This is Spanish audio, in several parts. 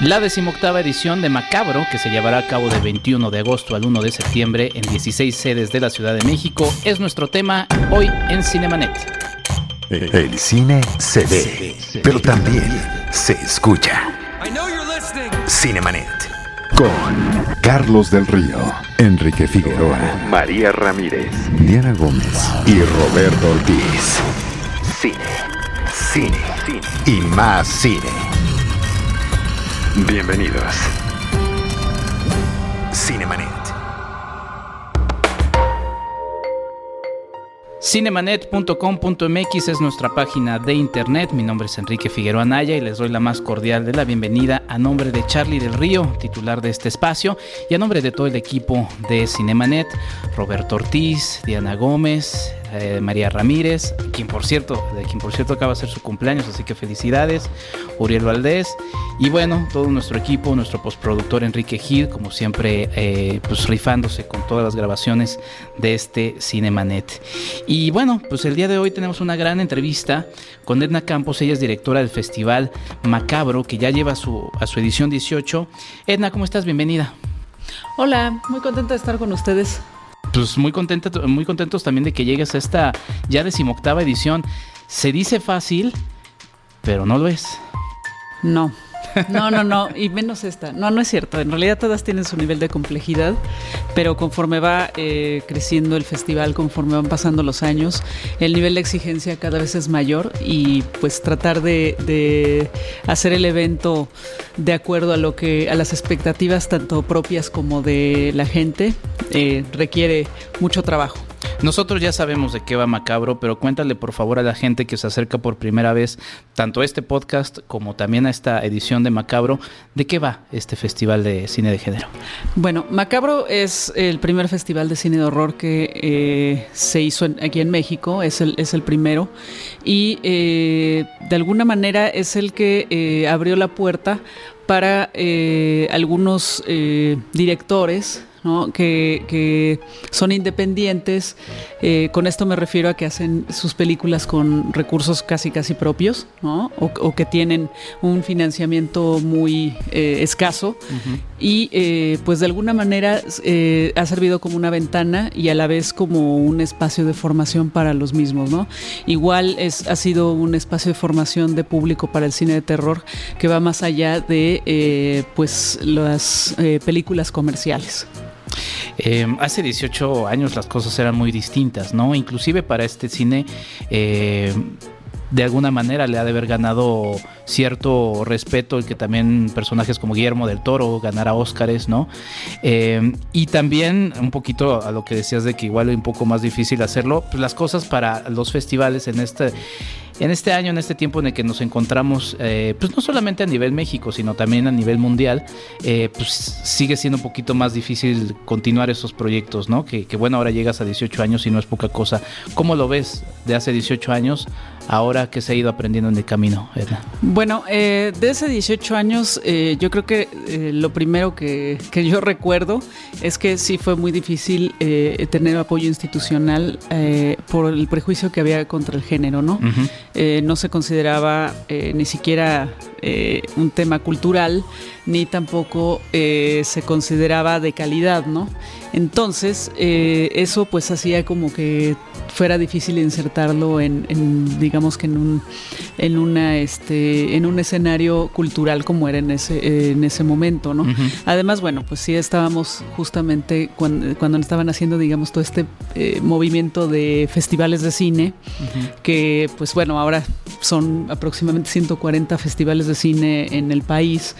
La decimoctava edición de Macabro, que se llevará a cabo del 21 de agosto al 1 de septiembre en 16 sedes de la Ciudad de México, es nuestro tema hoy en Cinemanet. El cine se ve, pero también se escucha. Cinemanet. Con Carlos del Río, Enrique Figueroa, María Ramírez, Diana Gómez y Roberto Ortiz. Cine, cine, cine y más cine. Bienvenidos. Cinemanet. Cinemanet.com.mx es nuestra página de internet. Mi nombre es Enrique Figueroa Anaya y les doy la más cordial de la bienvenida a nombre de Charlie del Río, titular de este espacio, y a nombre de todo el equipo de Cinemanet, Roberto Ortiz, Diana Gómez, María Ramírez, quien por cierto, quien por cierto acaba de ser su cumpleaños, así que felicidades, Uriel Valdés, y bueno, todo nuestro equipo, nuestro postproductor Enrique Gil, como siempre, eh, pues rifándose con todas las grabaciones de este Cinemanet. Y bueno, pues el día de hoy tenemos una gran entrevista con Edna Campos, ella es directora del Festival Macabro, que ya lleva su, a su edición 18. Edna, ¿cómo estás? Bienvenida. Hola, muy contenta de estar con ustedes pues muy, contenta, muy contentos también de que llegues a esta ya decimoctava edición. Se dice fácil, pero no lo es. No, no, no, no, y menos esta. No, no es cierto. En realidad todas tienen su nivel de complejidad, pero conforme va eh, creciendo el festival, conforme van pasando los años, el nivel de exigencia cada vez es mayor y pues tratar de, hacer el evento de acuerdo a lo que a las expectativas tanto propias como de la gente eh, requiere mucho trabajo. Nosotros ya sabemos de qué va Macabro, pero cuéntale por favor a la gente que se acerca por primera vez tanto a este podcast como también a esta edición de Macabro, de qué va este festival de cine de género. Bueno, Macabro es el primer festival de cine de horror que eh, se hizo aquí en México, es el, es el primero, y eh, de alguna manera es el que eh, abrió la puerta para algunos directores que, son independientes. Eh, con esto me refiero a que hacen sus películas con recursos casi casi propios, o, que tienen un financiamiento muy eh, escaso. Y eh, pues de alguna manera ha servido como una ventana y a la vez como un espacio de formación para los mismos. ¿no? Igual es, ha sido un espacio de formación de público para el cine de terror que va más allá de pues las películas comerciales. Eh, hace 18 años las cosas eran muy distintas, ¿no? Inclusive para este cine, eh, de alguna manera le ha de haber ganado cierto respeto el que también personajes como Guillermo del Toro ganara Óscares, ¿no? Eh, y también un poquito a lo que decías de que igual es un poco más difícil hacerlo, pues las cosas para los festivales en este en este año, en este tiempo en el que nos encontramos, eh, pues no solamente a nivel México, sino también a nivel mundial, eh, pues sigue siendo un poquito más difícil continuar esos proyectos, ¿no? Que, que, bueno, ahora llegas a 18 años y no es poca cosa. ¿Cómo lo ves de hace 18 años ahora que se ha ido aprendiendo en el camino, Edna? Bueno, eh, de hace 18 años, eh, yo creo que eh, lo primero que, que, yo recuerdo es que sí fue muy difícil eh, tener apoyo institucional por el prejuicio que había contra el género, ¿no? no se consideraba ni siquiera un tema cultural, ni tampoco se consideraba de calidad, ¿no? Entonces, eso pues hacía como que fuera difícil insertarlo en, digamos que en un en una este en un escenario cultural como era en ese en ese momento no además bueno pues sí estábamos justamente cuando, cuando estaban haciendo digamos todo este eh, movimiento de festivales de cine que pues bueno ahora son aproximadamente 140 festivales de cine en el país.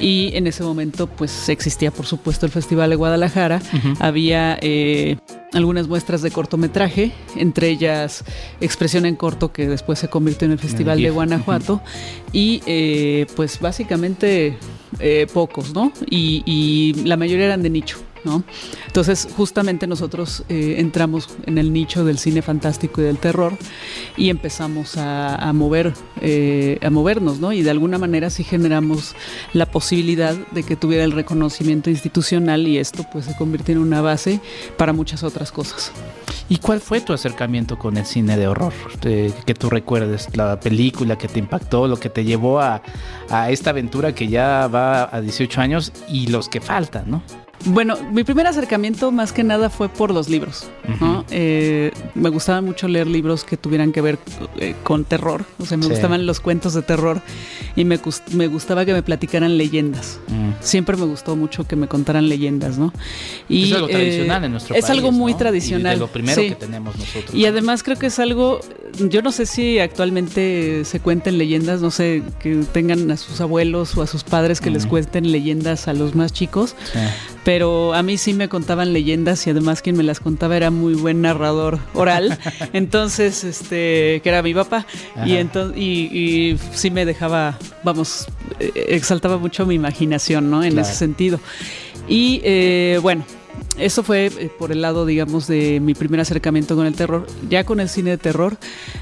Y en ese momento pues existía por supuesto el festival de Guadalajara. Había eh, algunas muestras de cortometraje, entre ellas Expresión en Corto, que después se convirtió en el Festival de Guanajuato, y eh, pues básicamente eh, pocos, ¿no? y la mayoría eran de nicho. Entonces, justamente nosotros eh, entramos en el nicho del cine fantástico y del terror y empezamos a, mover, eh, a movernos, ¿no? Y de alguna manera sí generamos la posibilidad de que tuviera el reconocimiento institucional y esto pues se convirtió en una base para muchas otras cosas. ¿Y cuál fue tu acercamiento con el cine de horror? que tú recuerdes, la película que te impactó, lo que te llevó a, a esta aventura que ya va a 18 años y los que faltan, ¿no? Bueno, mi primer acercamiento más que nada fue por los libros. Eh, me gustaba mucho leer libros que tuvieran que ver eh, con terror. O sea, me gustaban los cuentos de terror y me, gustaba que me platicaran leyendas. Mm. Siempre me gustó mucho que me contaran leyendas, ¿no? Y, es algo tradicional en nuestro país. Es algo muy tradicional. Y lo primero que tenemos nosotros. Y además creo que es algo, yo no sé si actualmente se cuenten leyendas, no sé, que tengan a sus abuelos o a sus padres que les cuenten leyendas a los más chicos. Sí pero a mí sí me contaban leyendas y además quien me las contaba era muy buen narrador oral, entonces, este, que era mi papá, y, entonces, y, sí me dejaba, vamos, eh, exaltaba mucho mi imaginación, ¿no? En ese sentido. Y eh, bueno, eso fue eh, por el lado, digamos, de mi primer acercamiento con el terror. Ya con el cine de terror,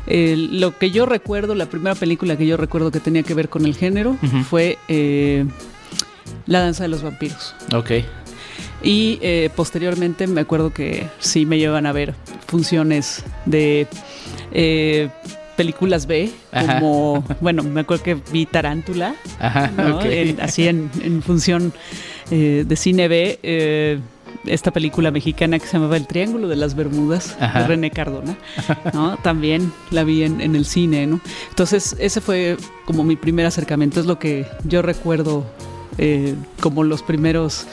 lo que yo recuerdo, la primera película que yo recuerdo que tenía que ver con el género fue La danza de los vampiros. Ok. Y eh, posteriormente me acuerdo que sí me llevan a ver funciones de eh, películas B, como, bueno, me acuerdo que vi Tarántula, así en, función eh, de cine B. esta película mexicana que se llamaba El Triángulo de las Bermudas, de René Cardona, ¿no? También la vi en, en, el cine, ¿no? Entonces, ese fue como mi primer acercamiento, es lo que yo recuerdo eh, como los primeros...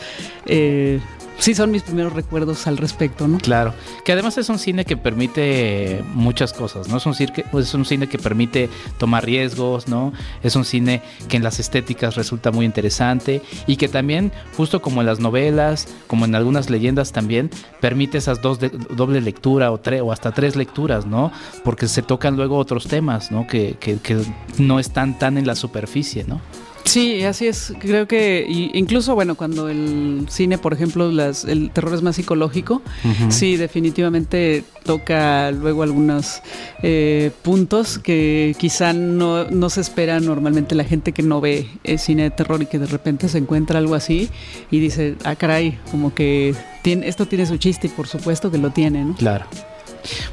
Eh, sí son mis primeros recuerdos al respecto, ¿no? Claro, que además es un cine que permite muchas cosas, ¿no? Es un, cine que, es un cine que permite tomar riesgos, ¿no? Es un cine que en las estéticas resulta muy interesante y que también, justo como en las novelas, como en algunas leyendas también, permite esas dos doble lectura o, tres o hasta tres lecturas, ¿no? Porque se tocan luego otros temas, ¿no? Que, que, que no están tan en la superficie, ¿no? Sí, así es. Creo que incluso, bueno, cuando el cine, por ejemplo, las, el terror es más psicológico, sí, definitivamente toca luego algunos eh, puntos que quizá no, no, se espera normalmente la gente que no ve el cine de terror y que de repente se encuentra algo así y dice, ah, caray, como que tiene, esto tiene su chiste y por supuesto que lo tiene, ¿no? Claro.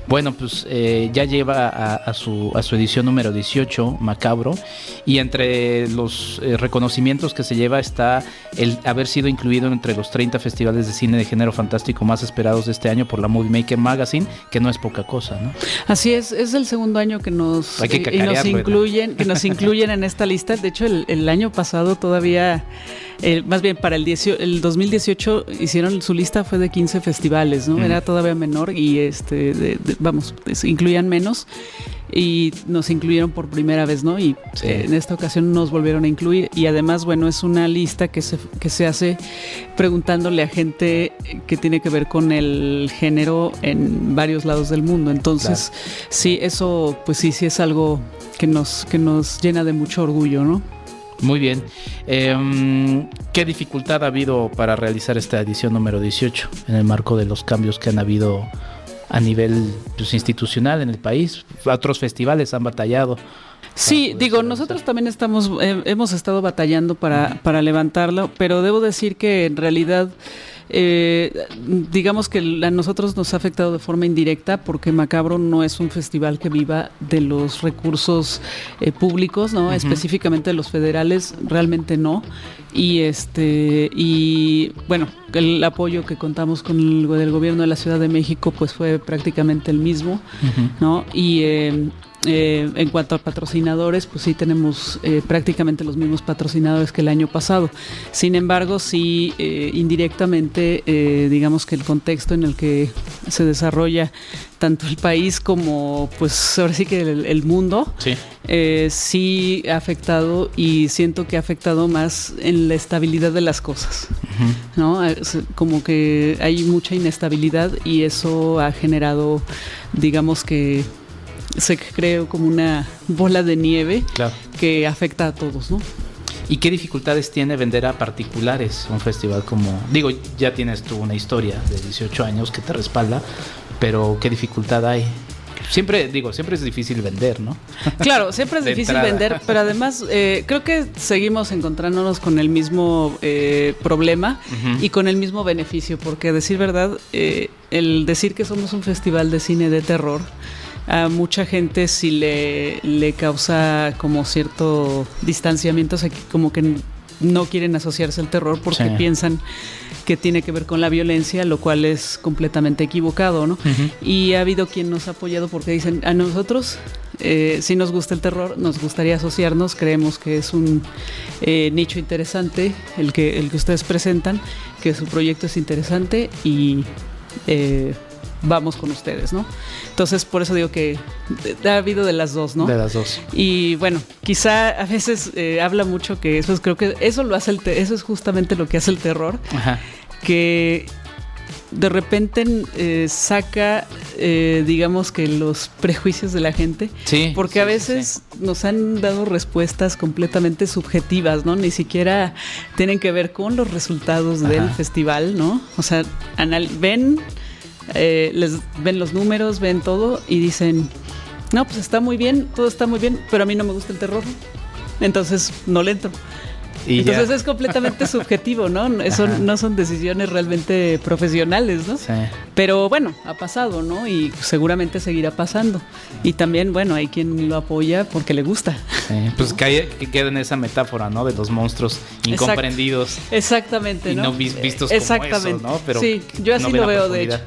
Bueno, pues eh, ya lleva a, su, a su edición número 18, Macabro, y entre los eh, reconocimientos que se lleva está el haber sido incluido entre los 30 festivales de cine de género fantástico más esperados de este año por la Movie Maker Magazine, que no es poca cosa, ¿no? Así es, es el segundo año que nos, nos incluyen, que nos incluyen en esta lista. De hecho, el año pasado todavía más bien para el, el 2018 hicieron su lista fue de 15 festivales, ¿no? Era todavía menor y este, vamos, incluían menos y nos incluyeron por primera vez, ¿no? Y en esta ocasión nos volvieron a incluir y además, bueno, es una lista que se, que se hace preguntándole a gente que tiene que ver con el género en varios lados del mundo. Entonces, sí, eso pues sí, sí es algo que nos, que nos llena de mucho orgullo, ¿no? Muy bien. Em, ¿Qué dificultad ha habido para realizar esta edición número 18 en el marco de los cambios que han habido a nivel pues, institucional en el país? Otros festivales han batallado. Sí, digo, nosotros también estamos, eh, hemos estado batallando para, para levantarlo, pero debo decir que en realidad eh, digamos que a nosotros nos ha afectado de forma indirecta porque Macabro no es un festival que viva de los recursos eh, públicos, ¿no? Específicamente de los federales, realmente no. Y este y bueno, el apoyo que contamos con el del gobierno de la Ciudad de México pues fue prácticamente el mismo, ¿no? Y eh, eh, en cuanto a patrocinadores, pues sí tenemos eh, prácticamente los mismos patrocinadores que el año pasado. Sin embargo, sí eh, indirectamente, digamos que el contexto en el que se desarrolla tanto el país como, pues ahora sí que el, mundo, sí. ha afectado y siento que ha afectado más en la estabilidad de las cosas, ¿no? Como que hay mucha inestabilidad y eso ha generado, digamos que se creó como una bola de nieve que afecta a todos, ¿no? ¿Y qué dificultades tiene vender a particulares un festival como, digo, ya tienes tú una historia de 18 años que te respalda, pero qué dificultad hay? Siempre, digo, siempre es difícil vender, ¿no? Claro, siempre es difícil vender, pero además eh, creo que seguimos encontrándonos con el mismo eh, problema y con el mismo beneficio, porque a decir verdad, eh, el decir que somos un festival de cine de terror, a mucha gente sí le, le causa como cierto distanciamiento, como que no quieren asociarse al terror porque piensan que tiene que ver con la violencia, lo cual es completamente equivocado, ¿no? Y ha habido quien nos ha apoyado porque dicen, a nosotros eh, si nos gusta el terror, nos gustaría asociarnos, creemos que es un eh, nicho interesante el que, el que ustedes presentan, que su proyecto es interesante y eh, vamos con ustedes, ¿no? Entonces, por eso digo que ha habido de las dos, ¿no? De las dos. Y bueno, quizá a veces habla mucho que eso es, creo que eso lo hace el eso es justamente lo que hace el terror. Ajá que de repente eh, saca, eh, digamos que los prejuicios de la gente. Sí. Porque a veces nos han dado respuestas completamente subjetivas, ¿no? Ni siquiera tienen que ver con los resultados del festival, ¿no? O sea, ven, eh, les ven los números, ven todo y dicen, no, pues está muy bien, todo está muy bien, pero a mí no me gusta el terror. Entonces no le entro. Entonces es completamente subjetivo, ¿no? Eso no son decisiones realmente profesionales, ¿no? Sí. Pero bueno, ha pasado, ¿no? Y seguramente seguirá pasando. Y también, bueno, hay quien lo apoya porque le gusta. Sí, pues que, que queda en esa metáfora, ¿no? De los monstruos incomprendidos. Exactamente, ¿no? Y no vistos Exactamente. como eso, ¿no? Pero sí, yo así lo veo, de hecho.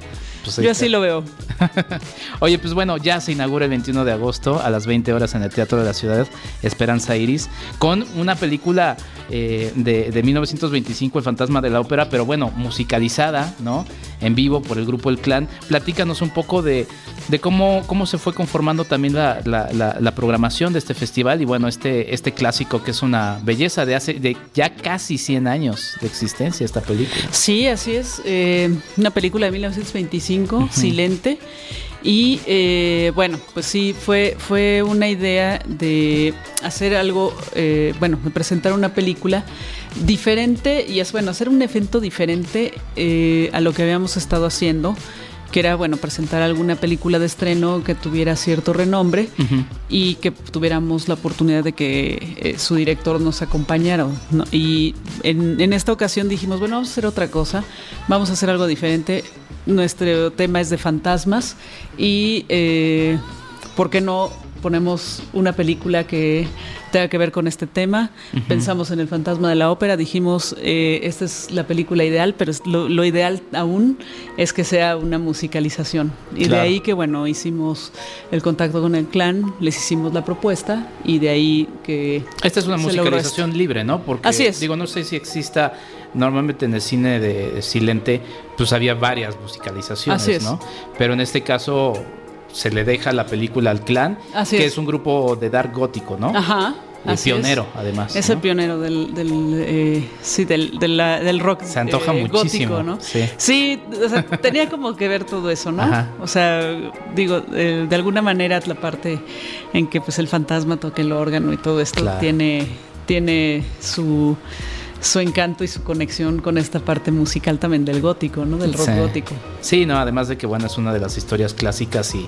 Pues Yo así lo veo. Oye, pues bueno, ya se inaugura el 21 de agosto a las 20 horas en el Teatro de la Ciudad, Esperanza Iris, con una película eh, de, de, 1925, El Fantasma de la Ópera, pero bueno, musicalizada, ¿no? En vivo por el grupo El Clan. Platícanos un poco de, de cómo, cómo se fue conformando también la, la, programación de este festival y bueno, este, este clásico que es una belleza de hace de ya casi 100 años de existencia esta película. Sí, así es. Eh, una película de 1925, Silente. Y eh, bueno, pues sí, fue, fue una idea de hacer algo, eh, bueno, de presentar una película diferente y es bueno, hacer un evento diferente a lo que habíamos estado haciendo que era bueno presentar alguna película de estreno que tuviera cierto renombre y que tuviéramos la oportunidad de que eh, su director nos acompañara. Y en, esta ocasión dijimos, bueno, vamos a hacer otra cosa, vamos a hacer algo diferente. Nuestro tema es de fantasmas y, eh, ¿por qué no ponemos una película que tenga que ver con este tema. Pensamos en el fantasma de la ópera, dijimos, eh, esta es la película ideal, pero lo, ideal aún es que sea una musicalización. Y de ahí que, bueno, hicimos el contacto con el clan, les hicimos la propuesta y de ahí que... Esta es una musicalización libre, ¿no? Porque, Así es. Digo, no sé si exista normalmente en el cine de Silente, pues había varias musicalizaciones, ¿no? Pero en este caso se le deja la película al clan, que es. un grupo de dark gótico, ¿no? Ajá. El pionero, además. Es el pionero del, del eh, sí, del, del, rock. Se antoja eh, muchísimo. Gótico, ¿no? Sí. sí, o sea, tenía como que ver todo eso, ¿no? Ajá. O sea, digo, eh, de alguna manera la parte en que pues el fantasma toque el órgano y todo esto tiene, tiene su su encanto y su conexión con esta parte musical también del gótico, ¿no? Del rock gótico. Sí, no, además de que bueno, es una de las historias clásicas y,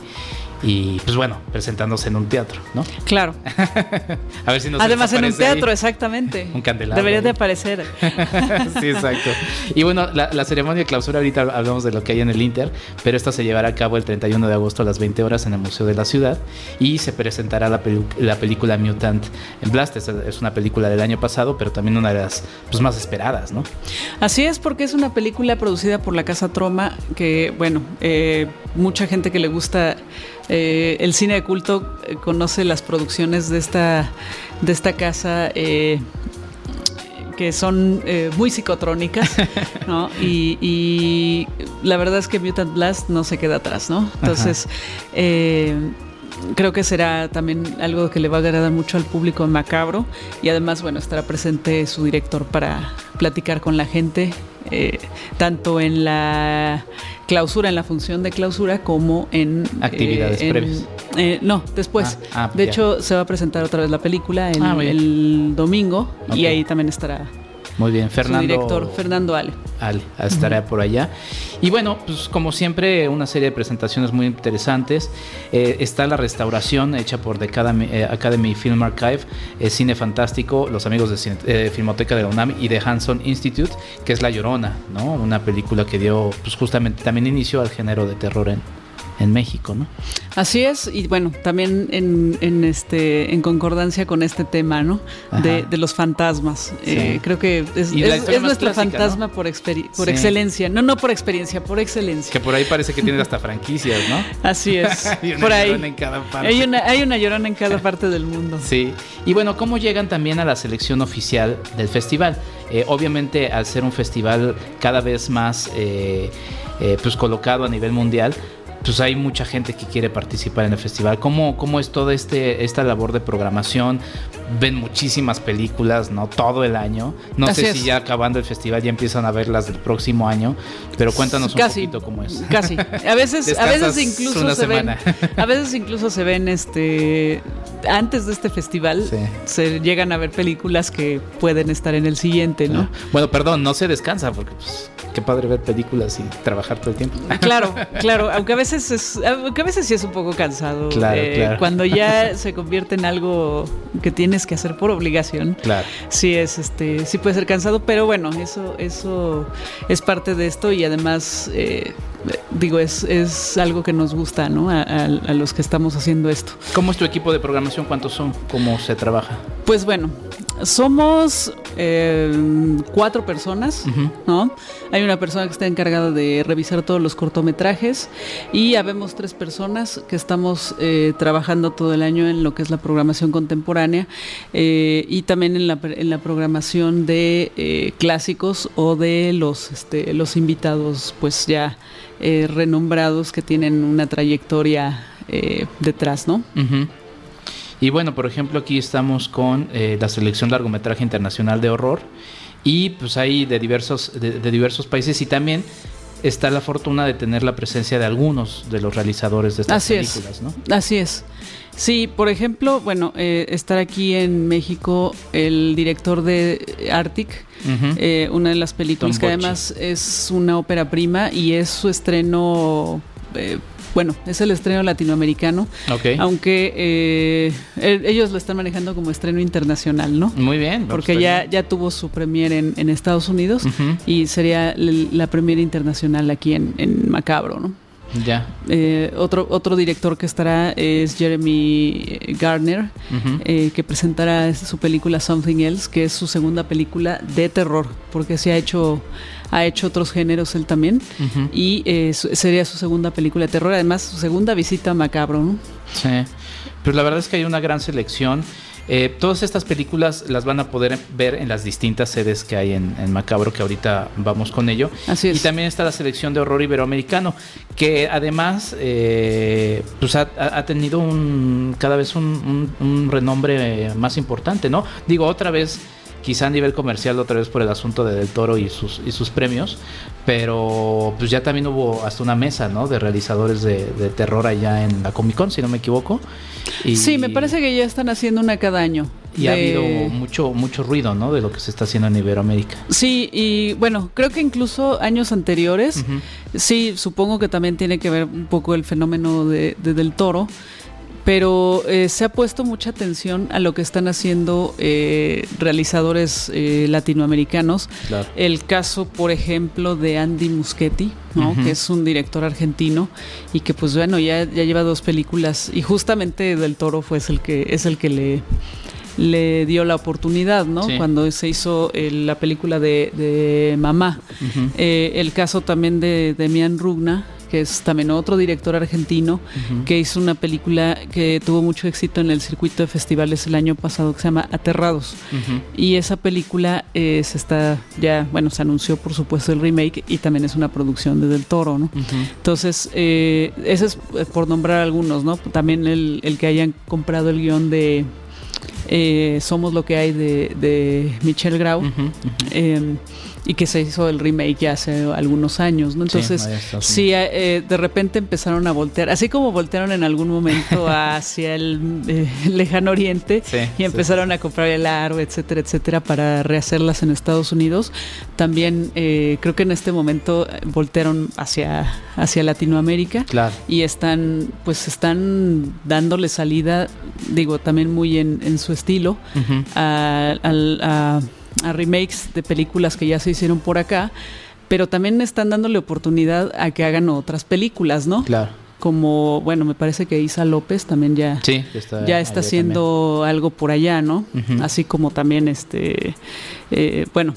y pues bueno, presentándose en un teatro, ¿no? Claro. a ver si nos Además en un teatro, exactamente. un candelabro. Debería de aparecer. sí, exacto. Y bueno, la, ceremonia de clausura, ahorita hablamos de lo que hay en el Inter, pero esta se llevará a cabo el 31 de agosto a las 20 horas en el Museo de la Ciudad y se presentará la, la película Mutant Blast. Es, es, una película del año pasado, pero también una de las pues, más esperadas, ¿no? Así es, porque es una película producida por la Casa Troma que, bueno, eh, mucha gente que le gusta eh, el cine de culto eh, conoce las producciones de esta, de esta casa. Eh, que son muy psicotrónicas, ¿no? Y, la verdad es que Mutant Blast no se queda atrás, ¿no? Entonces, creo que será también algo que le va a agradar mucho al público macabro y además, bueno, estará presente su director para platicar con la gente, tanto en la clausura, en la función de clausura, como en... Actividades eh, previas. Eh, no, después. Ah, ah, de hecho, se va a presentar otra vez la película el, ah, el domingo y ahí también estará Muy bien, Fernando. director, Fernando Ale. Ale, estará por allá. Y bueno, pues como siempre, una serie de presentaciones muy interesantes. Eh, está la restauración hecha por The Academy, Film Archive, Cine Fantástico, los amigos de Filmoteca de la UNAM y de Hanson Institute, que es La Llorona, ¿no? Una película que dio, pues justamente también inicio al género de terror en, en México, ¿no? Así es, y bueno, también en, este, en concordancia con este tema, ¿no? De, los fantasmas. Eh, creo que es, nuestro fantasma por, por excelencia. No, no por experiencia, por excelencia. Que por ahí parece que tiene hasta franquicias, ¿no? Así es. hay una por ahí. En cada parte. Hay una, hay una llorona en cada parte del mundo. Sí. Y bueno, ¿cómo llegan también a la selección oficial del festival? Eh, obviamente, al ser un festival cada vez más eh, pues colocado a nivel mundial, pues hay mucha gente que quiere participar en el festival. ¿Cómo, cómo es toda este, esta labor de programación? Ven muchísimas películas, ¿no? Todo el año. No sé si ya acabando el festival ya empiezan a ver las del próximo año, pero cuéntanos un poquito cómo es. Casi. A veces, a veces incluso se ven, a veces incluso se ven este antes de este festival se llegan a ver películas que pueden estar en el siguiente, ¿no? Bueno, perdón, no se descansa porque pues, qué padre ver películas y trabajar todo el tiempo. Claro, claro, aunque a veces es, aunque a veces sí es un poco cansado. Eh, cuando ya se convierte en algo que tienes que hacer por obligación. Claro. Sí es, este, sí puede ser cansado, pero bueno, eso, eso es parte de esto y además eh, digo, es, es algo que nos gusta, ¿no? A, los que estamos haciendo esto. ¿Cómo es tu equipo de programación? ¿Cuántos son? ¿Cómo se trabaja? Pues bueno, somos eh, cuatro personas, ¿no? Hay una persona que está encargada de revisar todos los cortometrajes y habemos tres personas que estamos eh, trabajando todo el año en lo que es la programación contemporánea eh, y también en la, en la programación de clásicos o de los, este, los invitados, pues ya renombrados que tienen una trayectoria detrás, ¿no? Y bueno, por ejemplo, aquí estamos con eh, la selección largometraje internacional de horror y pues hay de diversos, de, diversos países y también está la fortuna de tener la presencia de algunos de los realizadores de estas películas, ¿no? Así es. Sí, por ejemplo, bueno, eh, estar aquí en México el director de Arctic, eh, una de las películas que además es una ópera prima y es su estreno bueno, es el estreno latinoamericano, aunque eh, ellos lo están manejando como estreno internacional, ¿no? Muy bien. Porque ya, ya tuvo su premier en, Estados Unidos y sería la premier internacional aquí en, Macabro, ¿no? Ya. Eh, otro, otro director que estará es Jeremy Gardner, eh, que presentará su película Something Else, que es su segunda película de terror, porque se ha hecho ha hecho otros géneros él también. Y eh, sería su segunda película de terror, además su segunda visita a Macabro, ¿no? Sí. Pero la verdad es que hay una gran selección. Eh, todas estas películas las van a poder ver en las distintas sedes que hay en, Macabro, que ahorita vamos con ello. Así es. Y también está la selección de horror iberoamericano, que además eh, pues ha, tenido un cada vez un, un renombre más importante, ¿no? Digo, otra vez quizá a nivel comercial otra vez por el asunto de Del Toro y sus, y sus premios, pero pues ya también hubo hasta una mesa, ¿no? De realizadores de, terror allá en la Comic Con, si no me equivoco. Y, sí, me parece que ya están haciendo una cada año. Y ha habido mucho, mucho ruido, ¿no? De lo que se está haciendo en Iberoamérica. Sí, y bueno, creo que incluso años anteriores, sí, supongo que también tiene que ver un poco el fenómeno de Del Toro pero eh, se ha puesto mucha atención a lo que están haciendo eh, realizadores eh, latinoamericanos. El caso, por ejemplo, de Andy Muschietti, ¿no? que es un director argentino y que, pues bueno, ya, ya lleva dos películas y justamente Del Toro fue el que es el que le le dio la oportunidad, ¿no? Cuando se hizo la película de, Mamá. el caso también de Demian Rugna, que es también otro director argentino, que hizo una película que tuvo mucho éxito en el circuito de festivales el año pasado, que se llama Aterrados. Y esa película eh, se está ya, bueno, se anunció por supuesto el remake y también es una producción de Del Toro, ¿no? Entonces, eh, ese es eh, por nombrar algunos, ¿no? También el, el que hayan comprado el guion de Somos lo que hay de, de Michelle Grau. Em, y que se hizo el remake ya hace algunos años, ¿no? Entonces, sí, eh, de repente empezaron a voltear, así como voltearon en algún momento hacia el eh, lejano oriente y empezaron a comprar el aro, etcétera, etcétera, para rehacerlas en Estados Unidos, también eh, creo que en este momento voltearon hacia, hacia Latinoamérica. Y están, pues están dándole salida, digo, también muy en, su estilo, a a remakes de películas que ya se hicieron por acá, pero también están dándole oportunidad a que hagan otras películas, ¿no? Claro. Como, bueno, me parece que Isa López también ya, está, ya está haciendo algo por allá, ¿no? Así como también, este, eh, bueno,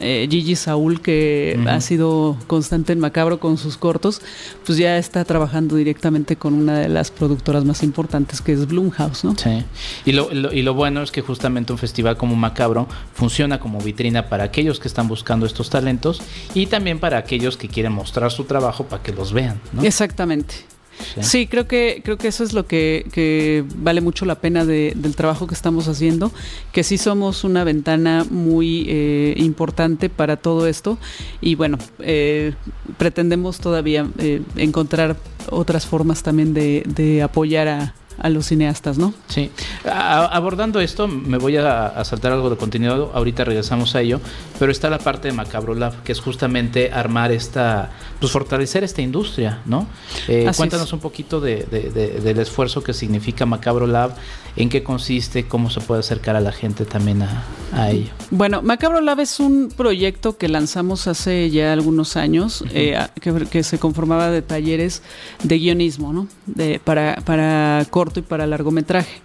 eh, Gigi Saúl, que ha sido constante en Macabro con sus cortos, pues ya está trabajando directamente con una de las productoras más importantes que es Blumhouse, ¿no? Sí. Y lo, y lo bueno es que justamente un festival como Macabro funciona como vitrina para aquellos que están buscando estos talentos y también para aquellos que quieren mostrar su trabajo para que los vean, ¿no? Exactamente. Sí. creo que creo que eso es lo que, vale mucho la pena del trabajo que estamos haciendo, que sí somos una ventana muy eh, importante para todo esto y bueno, eh, pretendemos todavía eh, encontrar otras formas también de, de apoyar a, a los cineastas, ¿no? Sí. abordando esto, me voy a, saltar algo de contenido, ahorita regresamos a ello, pero está la parte de Macabro Lab, que es justamente armar esta, pues fortalecer esta industria, ¿no? Eh, cuéntanos un poquito de, del esfuerzo que significa Macabro Lab, en qué consiste, cómo se puede acercar a la gente también a, ello. Bueno, Macabro Lab es un proyecto que lanzamos hace ya algunos años, eh, que, se conformaba de talleres de guionismo, ¿no? De, para, para y para largometraje.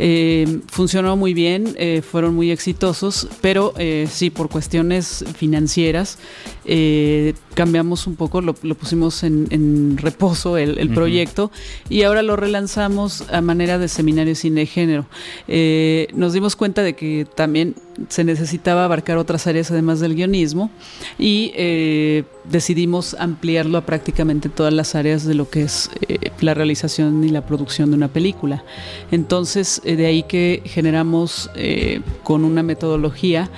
Eh, funcionó muy bien, fueron muy exitosos, pero sí, por cuestiones financieras, cambiamos un poco, lo, pusimos en, reposo el, proyecto y ahora lo relanzamos a manera de seminario cine género. nos dimos cuenta de que también se necesitaba abarcar otras áreas además del guionismo y decidimos ampliarlo a prácticamente todas las áreas de lo que es la realización y la producción de una película. Entonces, eh, de ahí que generamos eh, con una metodología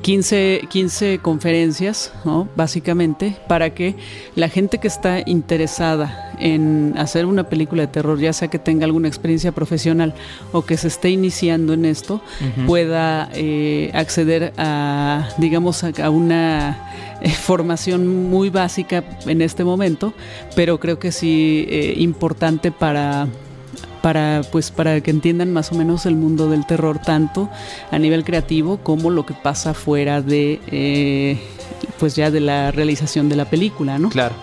15, em, 15 conferencias, básicamente, para que la gente que está interesada en hacer una película de terror, ya sea que tenga alguna experiencia profesional o que se esté iniciando en esto, pueda eh, acceder a, digamos, a una eh, formación muy básica en este momento, pero creo que sí eh, importante para para pues para que entiendan más o menos el mundo del terror tanto a nivel creativo como lo que pasa fuera de eh, pues ya de la realización de la película, ¿no? Claro.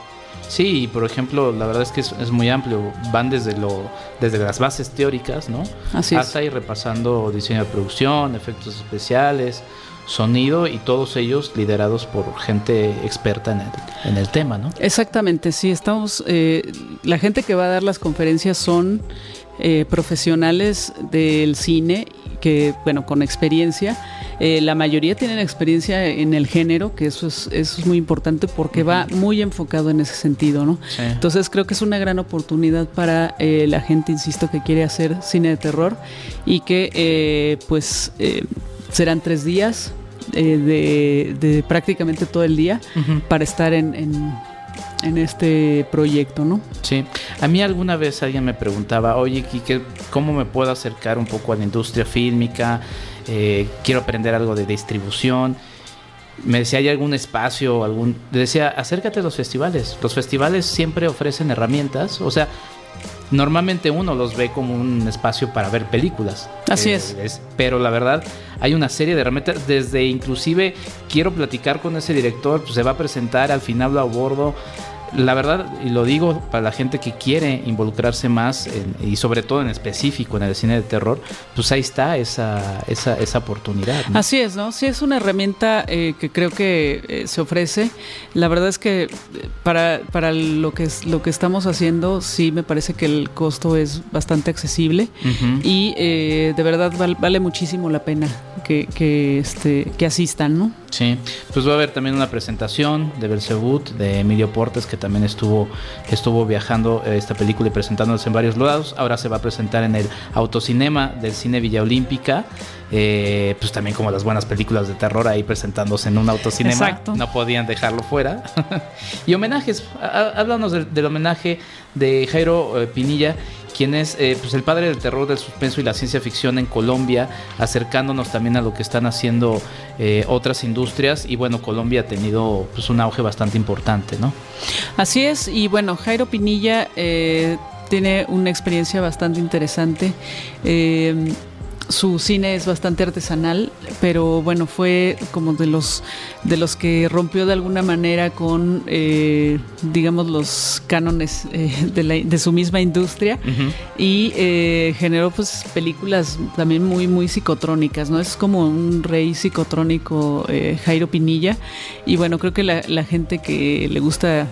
Sí, por ejemplo, la verdad es que es, muy amplio. Van desde lo, desde las bases teóricas, ¿no? Así Hasta ir repasando diseño de producción, efectos especiales, sonido y todos ellos liderados por gente experta en el, en el tema, ¿no? Exactamente, sí, estamos, eh, la gente que va a dar las conferencias son eh, profesionales del cine que, bueno, con experiencia. Eh, la mayoría tienen experiencia en el género, que eso es, eso es muy importante porque va muy enfocado en ese sentido, ¿no? Entonces creo que es una gran oportunidad para la gente, insisto, que quiere hacer cine de terror y que pues serán tres días eh, de, prácticamente todo el día para estar en, en, este proyecto, ¿no? Sí. A mí alguna vez alguien me preguntaba, oye, Kike, ¿cómo me puedo acercar un poco a la industria fílmica? Eh, quiero aprender algo de distribución me decía, ¿hay algún espacio? algún Decía, acércate a los festivales. Los festivales siempre ofrecen herramientas. O sea, normalmente uno los ve como un espacio para ver películas. Así eh, es. Pero la verdad, hay una serie de herramientas, desde inclusive quiero platicar con ese director, pues se va a presentar, al final lo abordo la verdad, y lo digo para la gente que quiere involucrarse más y sobre todo en específico en el cine de terror, pues ahí está esa, esa, esa oportunidad. Así es, ¿no? Sí es una herramienta eh, que creo que eh, se ofrece. La verdad es que eh, para, para lo, que es, lo que estamos haciendo, sí me parece que el costo es bastante accesible y de verdad vale muchísimo la pena que, que, este, que asistan, ¿no? Sí, pues va a haber también una presentación de Belzebut, de Emilio Portes, que también estuvo, estuvo viajando eh, esta película y presentándose en varios lados. Ahora se va a presentar en el autocinema del Cine Villa Olímpica. Eh, pues también como las buenas películas de terror ahí presentándose en un autocinema. Exacto. No podían dejarlo fuera. y homenajes, háblanos del, homenaje de Jairo eh, Pinilla quien es eh, pues el padre del terror, del suspenso y la ciencia ficción en Colombia, acercándonos también a lo que están haciendo eh, otras industrias. Y bueno, Colombia ha tenido pues, un auge bastante importante, ¿no? Así es, y bueno, Jairo Pinilla eh, tiene una experiencia bastante interesante su cine es bastante artesanal, pero bueno, fue como de los de los que rompió de alguna manera con, eh, digamos, los cánones eh, de, su misma industria y eh, generó pues películas también muy muy psicotrónicas, ¿no? Es como un rey psicotrónico Jairo Pinilla y bueno, creo que la, la gente que le gusta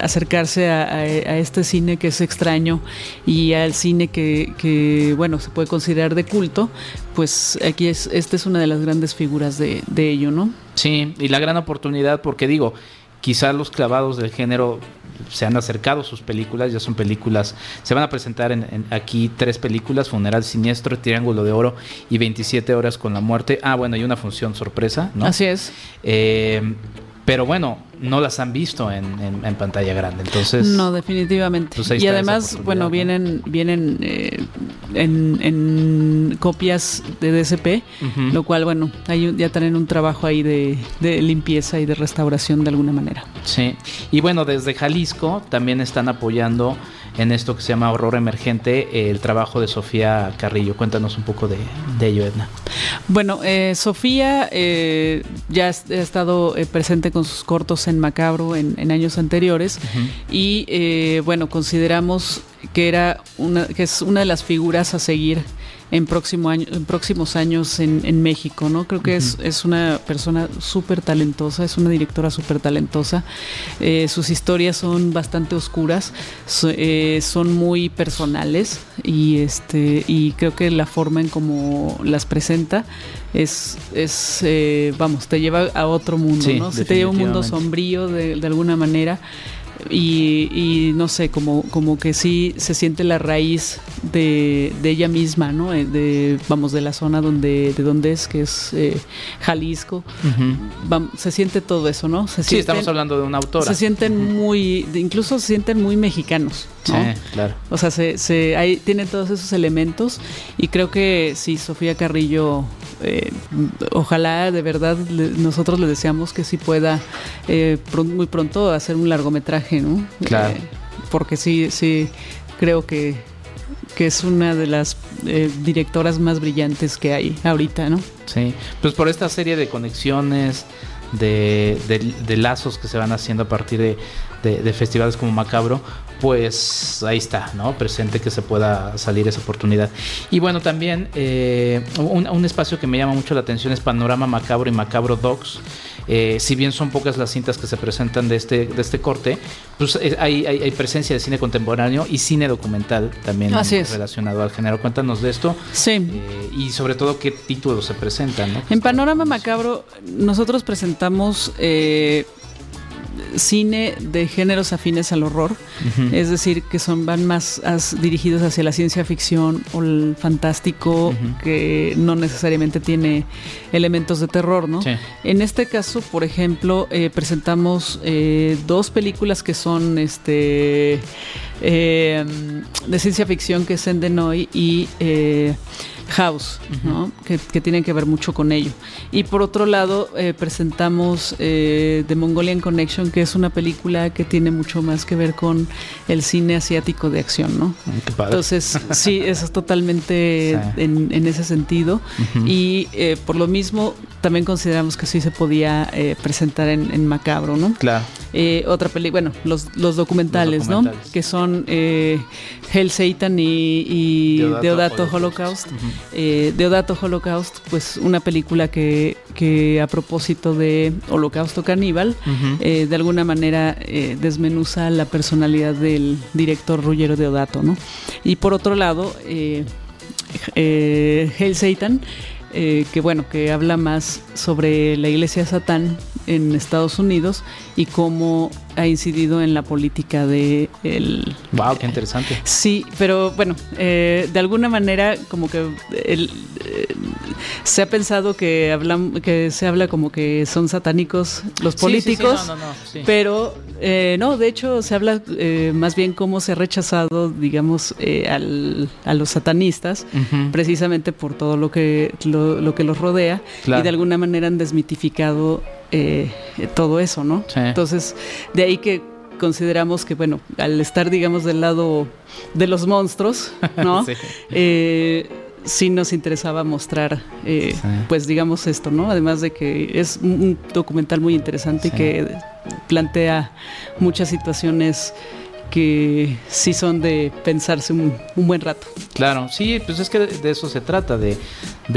acercarse a, este cine que es extraño y al cine que, bueno, se puede considerar de culto, pues aquí es, esta es una de las grandes figuras de, ello, ¿no? Sí, y la gran oportunidad, porque digo, quizás los clavados del género se han acercado sus películas, ya son películas, se van a presentar en, aquí tres películas, Funeral Siniestro, Triángulo de Oro y 27 Horas con la Muerte. Ah, bueno, hay una función sorpresa, ¿no? Así es. Eh, pero bueno, no las han visto en, pantalla grande, entonces... No, definitivamente. Pues y además, bueno, vienen, vienen eh, en, copias de DSP, lo cual, bueno, hay, ya tienen un trabajo ahí de, de, limpieza y de restauración de alguna manera. Sí, y bueno, desde Jalisco también están apoyando en esto que se llama Horror Emergente, el trabajo de Sofía Carrillo. Cuéntanos un poco de, ello, Edna. Bueno, eh, Sofía eh, ya ha estado eh, presente con sus cortos en Macabro en, años anteriores y bueno, consideramos que era una, que es una de las figuras a seguir en, próximo año, en próximos años en, México, ¿no? Creo que es, es, una persona súper talentosa, es una directora súper talentosa. Eh, sus historias son bastante oscuras, eh, son muy personales y, este, y creo que la forma en cómo las presenta es, es eh, vamos, te lleva a otro mundo, ¿no? Se te lleva a un mundo sombrío de, de alguna manera y, no sé, como, como que sí se siente la raíz de, ella misma, ¿no? Eh, de, vamos, de la zona donde, de donde es, que es eh, Jalisco. se siente todo eso, ¿no? Se sí, estamos hablando de una autora. Se sienten muy, incluso se sienten muy mexicanos, Sí, claro. O sea, se, se, ahí tiene todos esos elementos y creo que sí, Sofía Carrillo eh, ojalá de verdad nosotros le deseamos que sí pueda eh, muy pronto hacer un largometraje, ¿no? Claro. Eh, porque sí, sí, creo que, que es una de las directoras más brillantes que hay ahorita, ¿no? Sí, pues por esta serie de conexiones, de, de, lazos que se van haciendo a partir de, de, festivales como Macabro, pues ahí está, ¿no? Presente que se pueda salir esa oportunidad. Y bueno, también eh, un, espacio que me llama mucho la atención es Panorama Macabro y Macabro Docs. Eh, si bien son pocas las cintas que se presentan de este, de este corte, pues eh, hay, hay, presencia de cine contemporáneo y cine documental también relacionado al género. Cuéntanos de esto. Sí. y sobre todo qué títulos se presentan. ¿no? En Panorama Macabro nosotros presentamos cine de géneros afines al horror, es decir, que son van más dirigidos hacia la ciencia ficción o el fantástico, que no necesariamente tiene elementos de terror, ¿no? En este caso, por ejemplo, eh, presentamos eh, dos películas que son este eh, de ciencia ficción, que es Endenoy y House, ¿no? que, tienen que ver mucho con ello. Y por otro lado, eh, presentamos eh, The Mongolian Connection, que es una película que tiene mucho más que ver con el cine asiático de acción, ¿no? Mm, Entonces, sí, eso es totalmente en, ese sentido. Y eh, por lo mismo, también consideramos que sí se podía presentar en, Macabro, ¿no? Claro. otra película, bueno, los, documentales, ¿no? Que son Hell Satan y, Deodato, Holocaust. Eh, Deodato Holocaust, pues una película que, que a propósito de Holocausto Caníbal, eh, de alguna manera eh, desmenuza la personalidad del director Ruggero Deodato, ¿no? Y por otro lado, Hell Satan eh, que bueno, que habla más sobre la iglesia Satán en Estados Unidos y cómo ha incidido en la política de el wow qué interesante. Sí pero bueno eh, de alguna manera como que el, eh, se ha pensado que hablan que se habla como que son satánicos los políticos pero eh, no de hecho se habla más bien cómo se ha rechazado digamos al, a los satanistas precisamente por todo lo que lo, que los rodea y de alguna manera han desmitificado eh, todo eso, ¿no? Entonces, de ahí que consideramos que, bueno, al estar, digamos, del lado de los monstruos, ¿no? sí. Eh, sí nos interesaba mostrar, eh, pues digamos esto, ¿no? Además de que es un documental muy interesante y que plantea muchas situaciones que sí son de pensarse un, buen rato. Claro, sí, pues es que de eso se trata, de,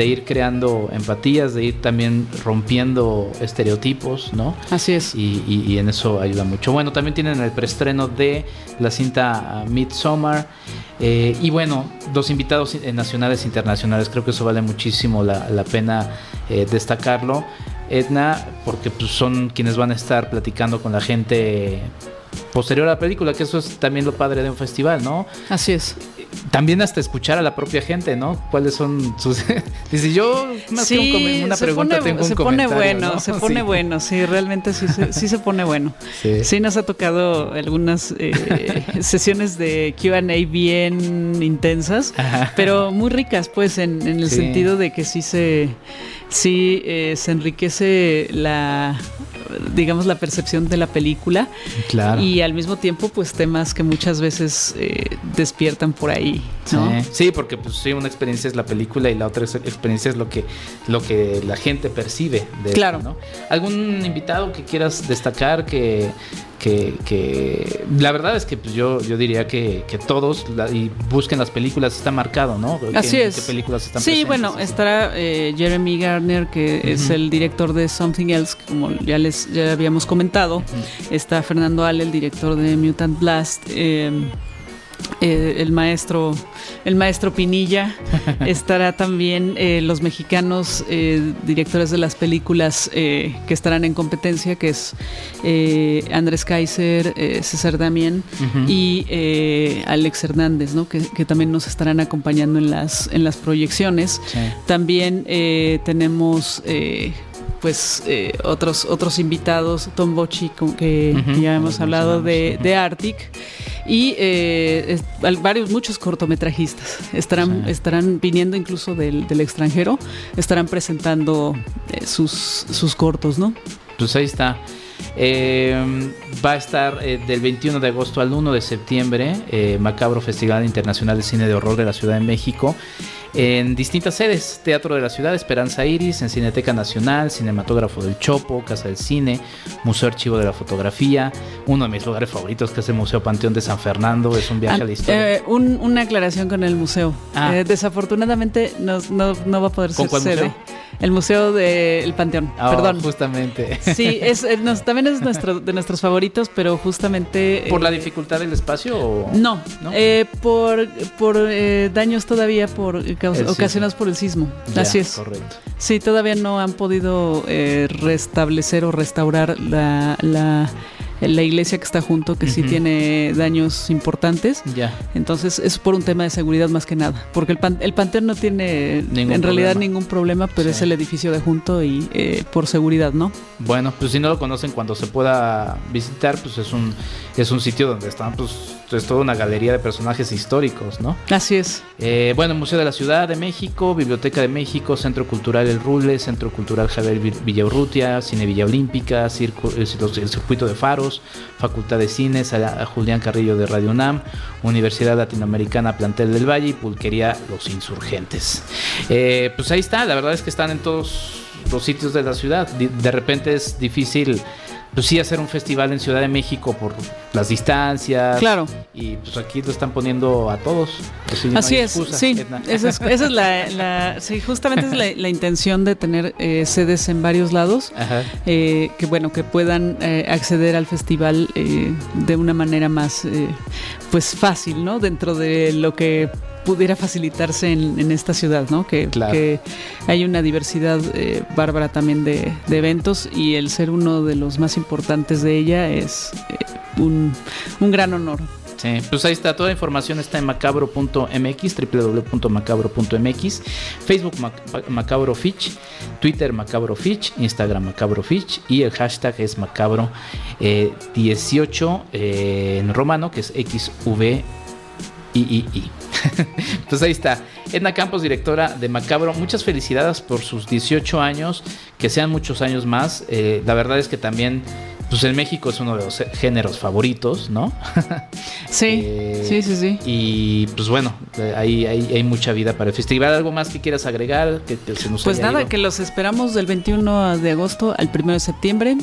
ir creando empatías, de ir también rompiendo estereotipos, ¿no? Así es. Y, en eso ayuda mucho. Bueno, también tienen el preestreno de la cinta Midsommar. Eh, y bueno, dos invitados nacionales e internacionales, creo que eso vale muchísimo la, pena eh, destacarlo. Edna, porque pues, son quienes van a estar platicando con la gente posterior a la película, que eso es también lo padre de un festival, ¿no? Así es. También hasta escuchar a la propia gente, ¿no? ¿Cuáles son sus...? Dice, yo más que una pregunta tengo un se pone bueno, se pone bueno, sí, realmente sí, sí se pone bueno. Sí. nos ha tocado algunas eh, sesiones de Q&A bien intensas, pero muy ricas, pues, en, el sentido de que sí se sí eh, se enriquece la digamos la percepción de la película claro. y al mismo tiempo pues temas que muchas veces eh, despiertan por ahí ¿no? sí. porque pues sí una experiencia es la película y la otra experiencia es lo que lo que la gente percibe de claro ¿no? algún invitado que quieras destacar que que, la verdad es que pues, yo, yo diría que, todos y busquen las películas, está marcado, ¿no? Así es. ¿Qué películas están Sí, bueno, estará eh, Jeremy Garner, que es el director de Something Else, como ya les ya habíamos comentado. Está Fernando Ale, el director de Mutant Blast. Eh, eh, el maestro el maestro Pinilla. Estará también eh, los mexicanos eh, directores de las películas que estarán en competencia que es Andrés Kaiser César Damián y Alex Hernández ¿no? que, también nos estarán acompañando en las en las proyecciones. También tenemos pues otros otros invitados Tom Bochi que, ya hemos hablado de, de Arctic. Y eh, varios, muchos cortometrajistas estarán, estarán viniendo incluso del, extranjero, estarán presentando eh, sus, sus cortos, ¿no? Pues ahí está. Eh, va a estar del 21 de agosto al 1 de septiembre, Macabro Festival Internacional de Cine de Horror de la Ciudad de México en distintas sedes, Teatro de la Ciudad, Esperanza Iris, en Cineteca Nacional, Cinematógrafo del Chopo, Casa del Cine, Museo Archivo de la Fotografía, uno de mis lugares favoritos que es el Museo Panteón de San Fernando, es un viaje a la historia. Eh, una aclaración con el museo. Ah. Eh, desafortunadamente no, no, va a poder ser sede. El Museo del Panteón, ah, perdón. Justamente. Sí, es, también es nuestro, de nuestros favoritos, pero justamente... ¿Por la dificultad del espacio? O... No, por, por daños todavía por ocasionados por el sismo. Así es. Correcto. Sí, todavía no han podido eh, restablecer o restaurar la, la la iglesia que está junto, que sí tiene daños importantes. Ya. Entonces es por un tema de seguridad más que nada, porque el, pan, el panteón no tiene en realidad ningún problema, pero es el edificio de junto y eh, por seguridad, ¿no? Bueno, pues si no lo conocen cuando se pueda visitar, pues es un es un sitio donde están pues es toda una galería de personajes históricos, ¿no? Así es. Eh, bueno, Museo de la Ciudad de México, Biblioteca de México, Centro Cultural El Rule, Centro Cultural Javier Villaurrutia, Cine Villa Olímpica, el, Circuito de Faros, Facultad de Cine, Julián Carrillo de Radio UNAM, Universidad Latinoamericana Plantel del Valle y Pulquería Los Insurgentes. Eh, pues ahí está, la verdad es que están en todos los sitios de la ciudad. De repente es difícil pues sí hacer un festival en Ciudad de México por las distancias. Claro. Y pues aquí lo están poniendo a todos. Así es, sí. Esa es, la, sí, justamente es la, intención de tener eh, sedes en varios lados. Eh, que bueno, que puedan eh, acceder al festival de una manera más pues fácil, ¿no? Dentro de lo que pudiera facilitarse en, esta ciudad, ¿no? Que, que hay una diversidad eh, bárbara también de, eventos y el ser uno de los más importantes de ella es eh, un, un gran honor. Sí, pues ahí está, toda la información está en macabro.mx, www.macabro.mx, Facebook macabrofitch, Twitter macabrofitch, Instagram macabrofitch y el hashtag es macabro18 eh, eh, en romano, que es XVIII. pues ahí está. Edna Campos, directora de Macabro, muchas felicidades por sus 18 años, que sean muchos años más. Eh, la verdad es que también pues en México es uno de los géneros favoritos, ¿no? Sí, eh, sí, sí, sí. Y pues bueno, eh, ahí hay, mucha vida para el festival. ¿Algo más que quieras agregar? Que, pues nada, que los esperamos del 21 de agosto al 1 de septiembre.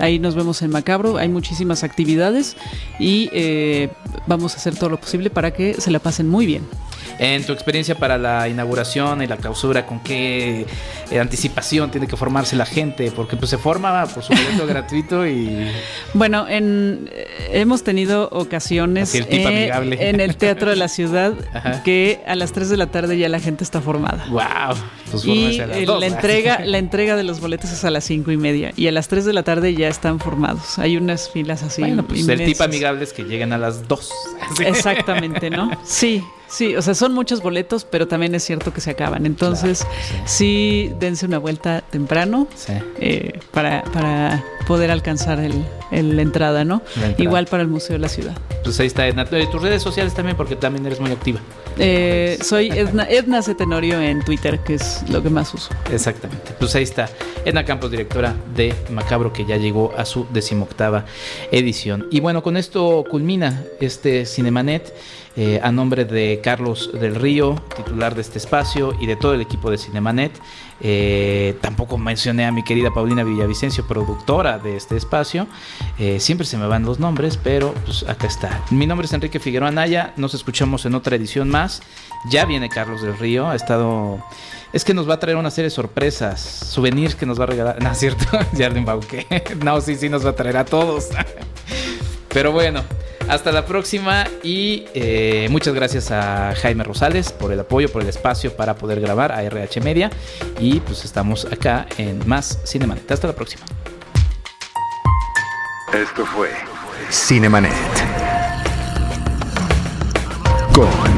Ahí nos vemos en Macabro. Hay muchísimas actividades y eh, vamos a hacer todo lo posible para que se la pasen muy bien. En tu experiencia para la inauguración y la clausura, ¿con qué eh, anticipación tiene que formarse la gente? Porque pues se forma por supuesto gratuito y... Bueno, en, eh, hemos tenido ocasiones en el Teatro de la Ciudad que a las 3 de la tarde ya la gente está formada. ¡Wow! Pues y la, entrega, la entrega de los boletos es a las 5 y media y a las 3 de la tarde ya están formados. Hay unas filas así. Bueno, pues el tipo amigable es que lleguen a las 2. Exactamente, ¿no? Sí, Sí, o sea, son muchos boletos, pero también es cierto que se acaban. Entonces, sí. dense una vuelta temprano eh, para, para poder alcanzar el, la entrada, ¿no? Igual para el Museo de la Ciudad. Pues ahí está Edna. Tus redes sociales también, porque también eres muy activa. Eh, soy Edna, Edna Cetenorio en Twitter, que es lo que más uso. Exactamente. Pues ahí está Edna Campos, directora de Macabro, que ya llegó a su decimoctava edición. Y bueno, con esto culmina este Cinemanet. Eh, a nombre de Carlos del Río, titular de este espacio, y de todo el equipo de Cinemanet. Eh, tampoco mencioné a mi querida Paulina Villavicencio, productora de este espacio. Eh, siempre se me van los nombres, pero pues acá está. Mi nombre es Enrique Figueroa Naya. Nos escuchamos en otra edición más. Ya viene Carlos del Río. Ha estado. Es que nos va a traer una serie de sorpresas, souvenirs que nos va a regalar. No, cierto, ya No, sí, sí, nos va a traer a todos. Pero bueno, hasta la próxima y eh, muchas gracias a Jaime Rosales por el apoyo, por el espacio para poder grabar a RH Media. Y pues estamos acá en más Cinemanet. Hasta la próxima. Esto fue Cinemanet. Con